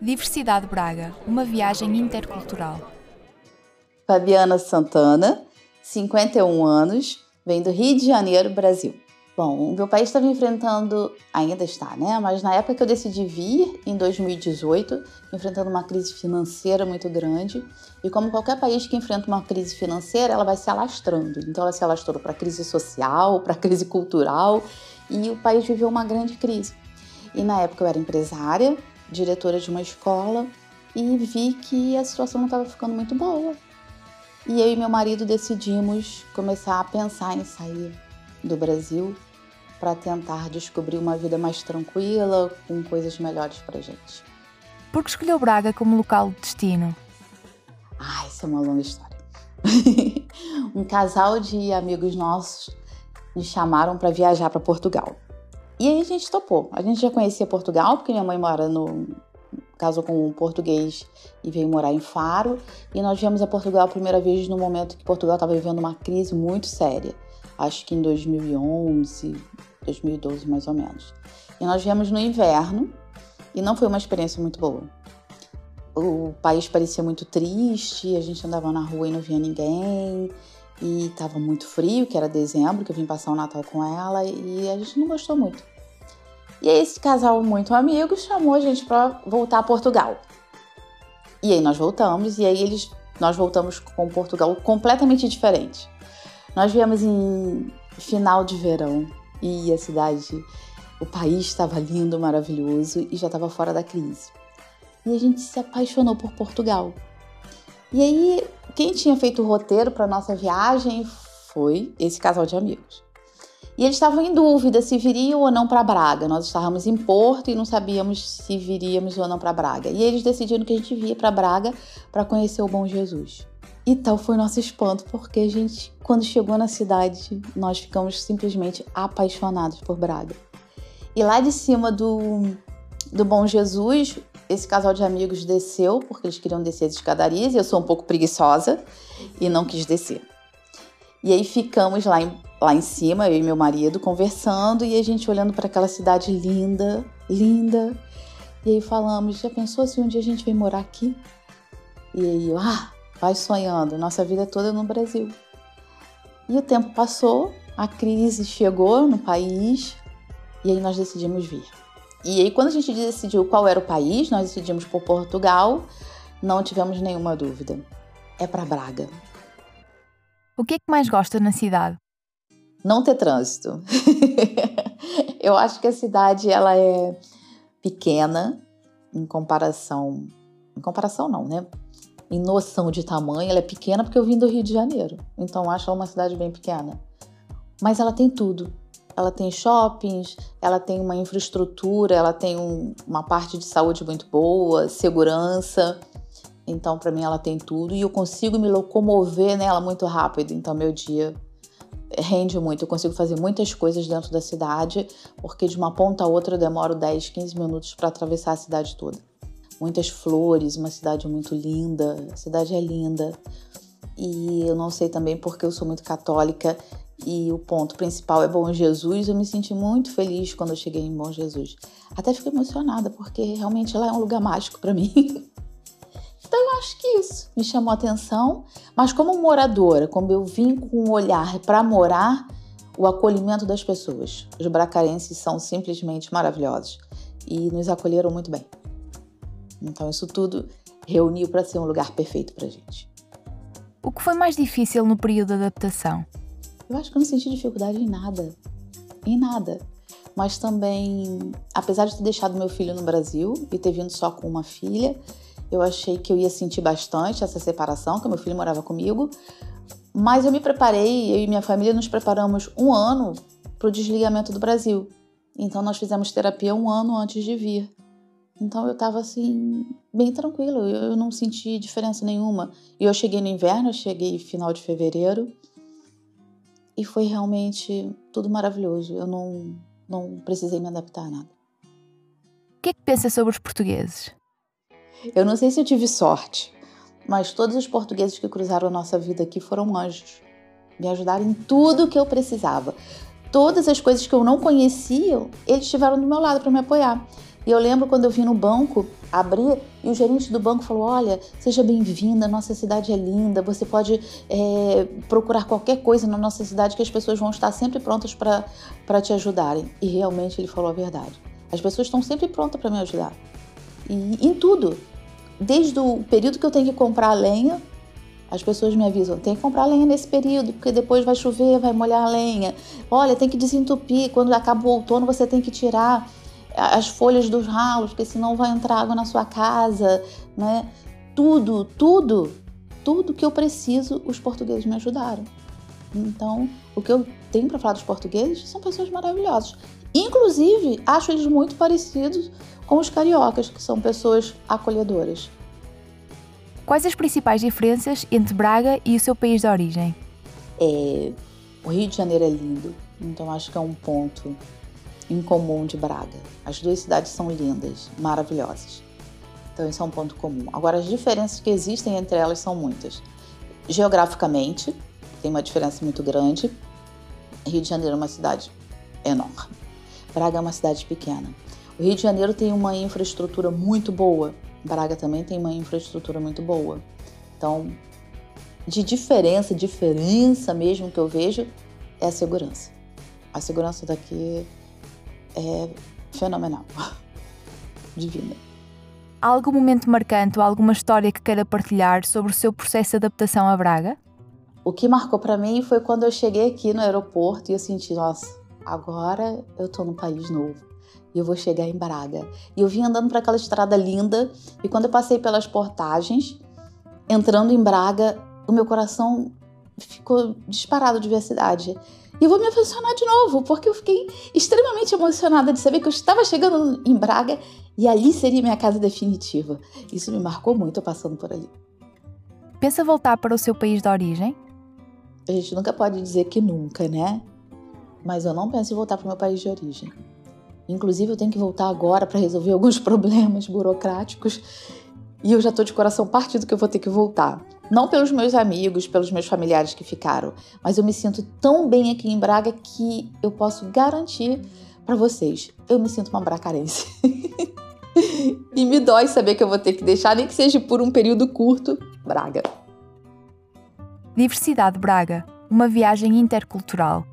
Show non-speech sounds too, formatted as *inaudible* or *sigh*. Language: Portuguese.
Diversidade Braga, uma viagem intercultural. Fabiana Santana, 51 anos, vem do Rio de Janeiro, Brasil. Bom, meu país estava enfrentando, ainda está, né? Mas na época que eu decidi vir, em 2018, enfrentando uma crise financeira muito grande. E como qualquer país que enfrenta uma crise financeira, ela vai se alastrando. Então ela se alastrou para a crise social, para a crise cultural, e o país viveu uma grande crise. E na época eu era empresária, diretora de uma escola, e vi que a situação não estava ficando muito boa. E eu e meu marido decidimos começar a pensar em sair do Brasil para tentar descobrir uma vida mais tranquila, com coisas melhores para gente. Por que escolheu Braga como local de destino? Ah, isso é uma longa história. *laughs* um casal de amigos nossos me chamaram para viajar para Portugal. E aí a gente topou. A gente já conhecia Portugal, porque minha mãe mora no. casou com um português e veio morar em Faro. E nós viemos a Portugal a primeira vez no momento que Portugal estava vivendo uma crise muito séria. Acho que em 2011, 2012 mais ou menos. E nós viemos no inverno e não foi uma experiência muito boa. O país parecia muito triste, a gente andava na rua e não via ninguém, e estava muito frio, que era dezembro, que eu vim passar o Natal com ela, e a gente não gostou muito. E aí esse casal muito amigo chamou a gente para voltar a Portugal. E aí nós voltamos, e aí eles nós voltamos com Portugal completamente diferente. Nós viemos em final de verão, e a cidade, o país estava lindo, maravilhoso e já estava fora da crise. E a gente se apaixonou por Portugal. E aí, quem tinha feito o roteiro para nossa viagem foi esse casal de amigos. E eles estavam em dúvida se viriam ou não para Braga. Nós estávamos em Porto e não sabíamos se viríamos ou não para Braga. E eles decidiram que a gente via para Braga para conhecer o Bom Jesus. E tal foi nosso espanto, porque a gente, quando chegou na cidade, nós ficamos simplesmente apaixonados por Braga. E lá de cima do, do Bom Jesus, esse casal de amigos desceu, porque eles queriam descer as escadarias, e eu sou um pouco preguiçosa e não quis descer. E aí ficamos lá em, lá em cima, eu e meu marido, conversando, e a gente olhando para aquela cidade linda, linda. E aí falamos, já pensou se um dia a gente vem morar aqui? E aí ah, vai sonhando, nossa vida toda no Brasil. E o tempo passou, a crise chegou no país e aí nós decidimos vir. E aí quando a gente decidiu qual era o país, nós decidimos por Portugal, não tivemos nenhuma dúvida. É para Braga. O que é que mais gosta na cidade? Não ter trânsito. *laughs* Eu acho que a cidade ela é pequena em comparação, em comparação não, né? em noção de tamanho, ela é pequena porque eu vim do Rio de Janeiro. Então acho ela uma cidade bem pequena. Mas ela tem tudo. Ela tem shoppings, ela tem uma infraestrutura, ela tem um, uma parte de saúde muito boa, segurança. Então, para mim, ela tem tudo e eu consigo me locomover nela muito rápido. Então, meu dia rende muito. Eu consigo fazer muitas coisas dentro da cidade, porque de uma ponta a outra eu demoro 10, 15 minutos para atravessar a cidade toda muitas flores, uma cidade muito linda. A cidade é linda. E eu não sei também porque eu sou muito católica e o ponto principal é Bom Jesus. Eu me senti muito feliz quando eu cheguei em Bom Jesus. Até fiquei emocionada porque realmente lá é um lugar mágico para *laughs* mim. Então eu acho que isso me chamou a atenção, mas como moradora, como eu vim com um olhar para morar, o acolhimento das pessoas. Os bracarenses são simplesmente maravilhosos e nos acolheram muito bem. Então, isso tudo reuniu para ser um lugar perfeito para gente. O que foi mais difícil no período de adaptação? Eu acho que eu não senti dificuldade em nada. Em nada. Mas também, apesar de ter deixado meu filho no Brasil e ter vindo só com uma filha, eu achei que eu ia sentir bastante essa separação, que meu filho morava comigo. Mas eu me preparei, eu e minha família nos preparamos um ano para o desligamento do Brasil. Então nós fizemos terapia um ano antes de vir. Então eu estava assim, bem tranquilo, eu não senti diferença nenhuma. E eu cheguei no inverno, eu cheguei final de fevereiro e foi realmente tudo maravilhoso. Eu não, não precisei me adaptar a nada. O que é que pensa sobre os portugueses? Eu não sei se eu tive sorte, mas todos os portugueses que cruzaram a nossa vida aqui foram anjos. Me ajudaram em tudo que eu precisava. Todas as coisas que eu não conhecia, eles estiveram do meu lado para me apoiar. E eu lembro quando eu vim no banco abrir e o gerente do banco falou: Olha, seja bem-vinda, nossa cidade é linda, você pode é, procurar qualquer coisa na nossa cidade que as pessoas vão estar sempre prontas para te ajudarem. E realmente ele falou a verdade. As pessoas estão sempre prontas para me ajudar. E em tudo. Desde o período que eu tenho que comprar lenha, as pessoas me avisam, tem que comprar lenha nesse período, porque depois vai chover, vai molhar a lenha. Olha, tem que desentupir, quando acaba o outono você tem que tirar as folhas dos ralos, porque senão vai entrar água na sua casa, né? Tudo, tudo, tudo que eu preciso, os portugueses me ajudaram. Então, o que eu tenho para falar dos portugueses são pessoas maravilhosas. Inclusive, acho eles muito parecidos com os cariocas, que são pessoas acolhedoras. Quais as principais diferenças entre Braga e o seu país de origem? É, o Rio de Janeiro é lindo, então acho que é um ponto em comum de Braga. As duas cidades são lindas, maravilhosas. Então isso é um ponto comum. Agora as diferenças que existem entre elas são muitas. Geograficamente, tem uma diferença muito grande. Rio de Janeiro é uma cidade enorme. Braga é uma cidade pequena. O Rio de Janeiro tem uma infraestrutura muito boa Braga também tem uma infraestrutura muito boa. Então, de diferença, diferença mesmo que eu vejo é a segurança. A segurança daqui é fenomenal. *laughs* Divina. Há algum momento marcante ou alguma história que queira partilhar sobre o seu processo de adaptação a Braga? O que marcou para mim foi quando eu cheguei aqui no aeroporto e eu senti, nossa, agora eu tô num país novo e eu vou chegar em Braga. E eu vim andando para aquela estrada linda e quando eu passei pelas portagens, entrando em Braga, o meu coração ficou disparado de ver a cidade. E eu vou me emocionar de novo, porque eu fiquei extremamente emocionada de saber que eu estava chegando em Braga e ali seria minha casa definitiva. Isso me marcou muito passando por ali. Pensa voltar para o seu país de origem? A gente nunca pode dizer que nunca, né? Mas eu não penso em voltar para o meu país de origem. Inclusive, eu tenho que voltar agora para resolver *laughs* alguns problemas burocráticos e eu já estou de coração partido que eu vou ter que voltar. Não pelos meus amigos, pelos meus familiares que ficaram, mas eu me sinto tão bem aqui em Braga que eu posso garantir para vocês, eu me sinto uma bracarense. *laughs* e me dói saber que eu vou ter que deixar, nem que seja por um período curto, Braga. Diversidade Braga, uma viagem intercultural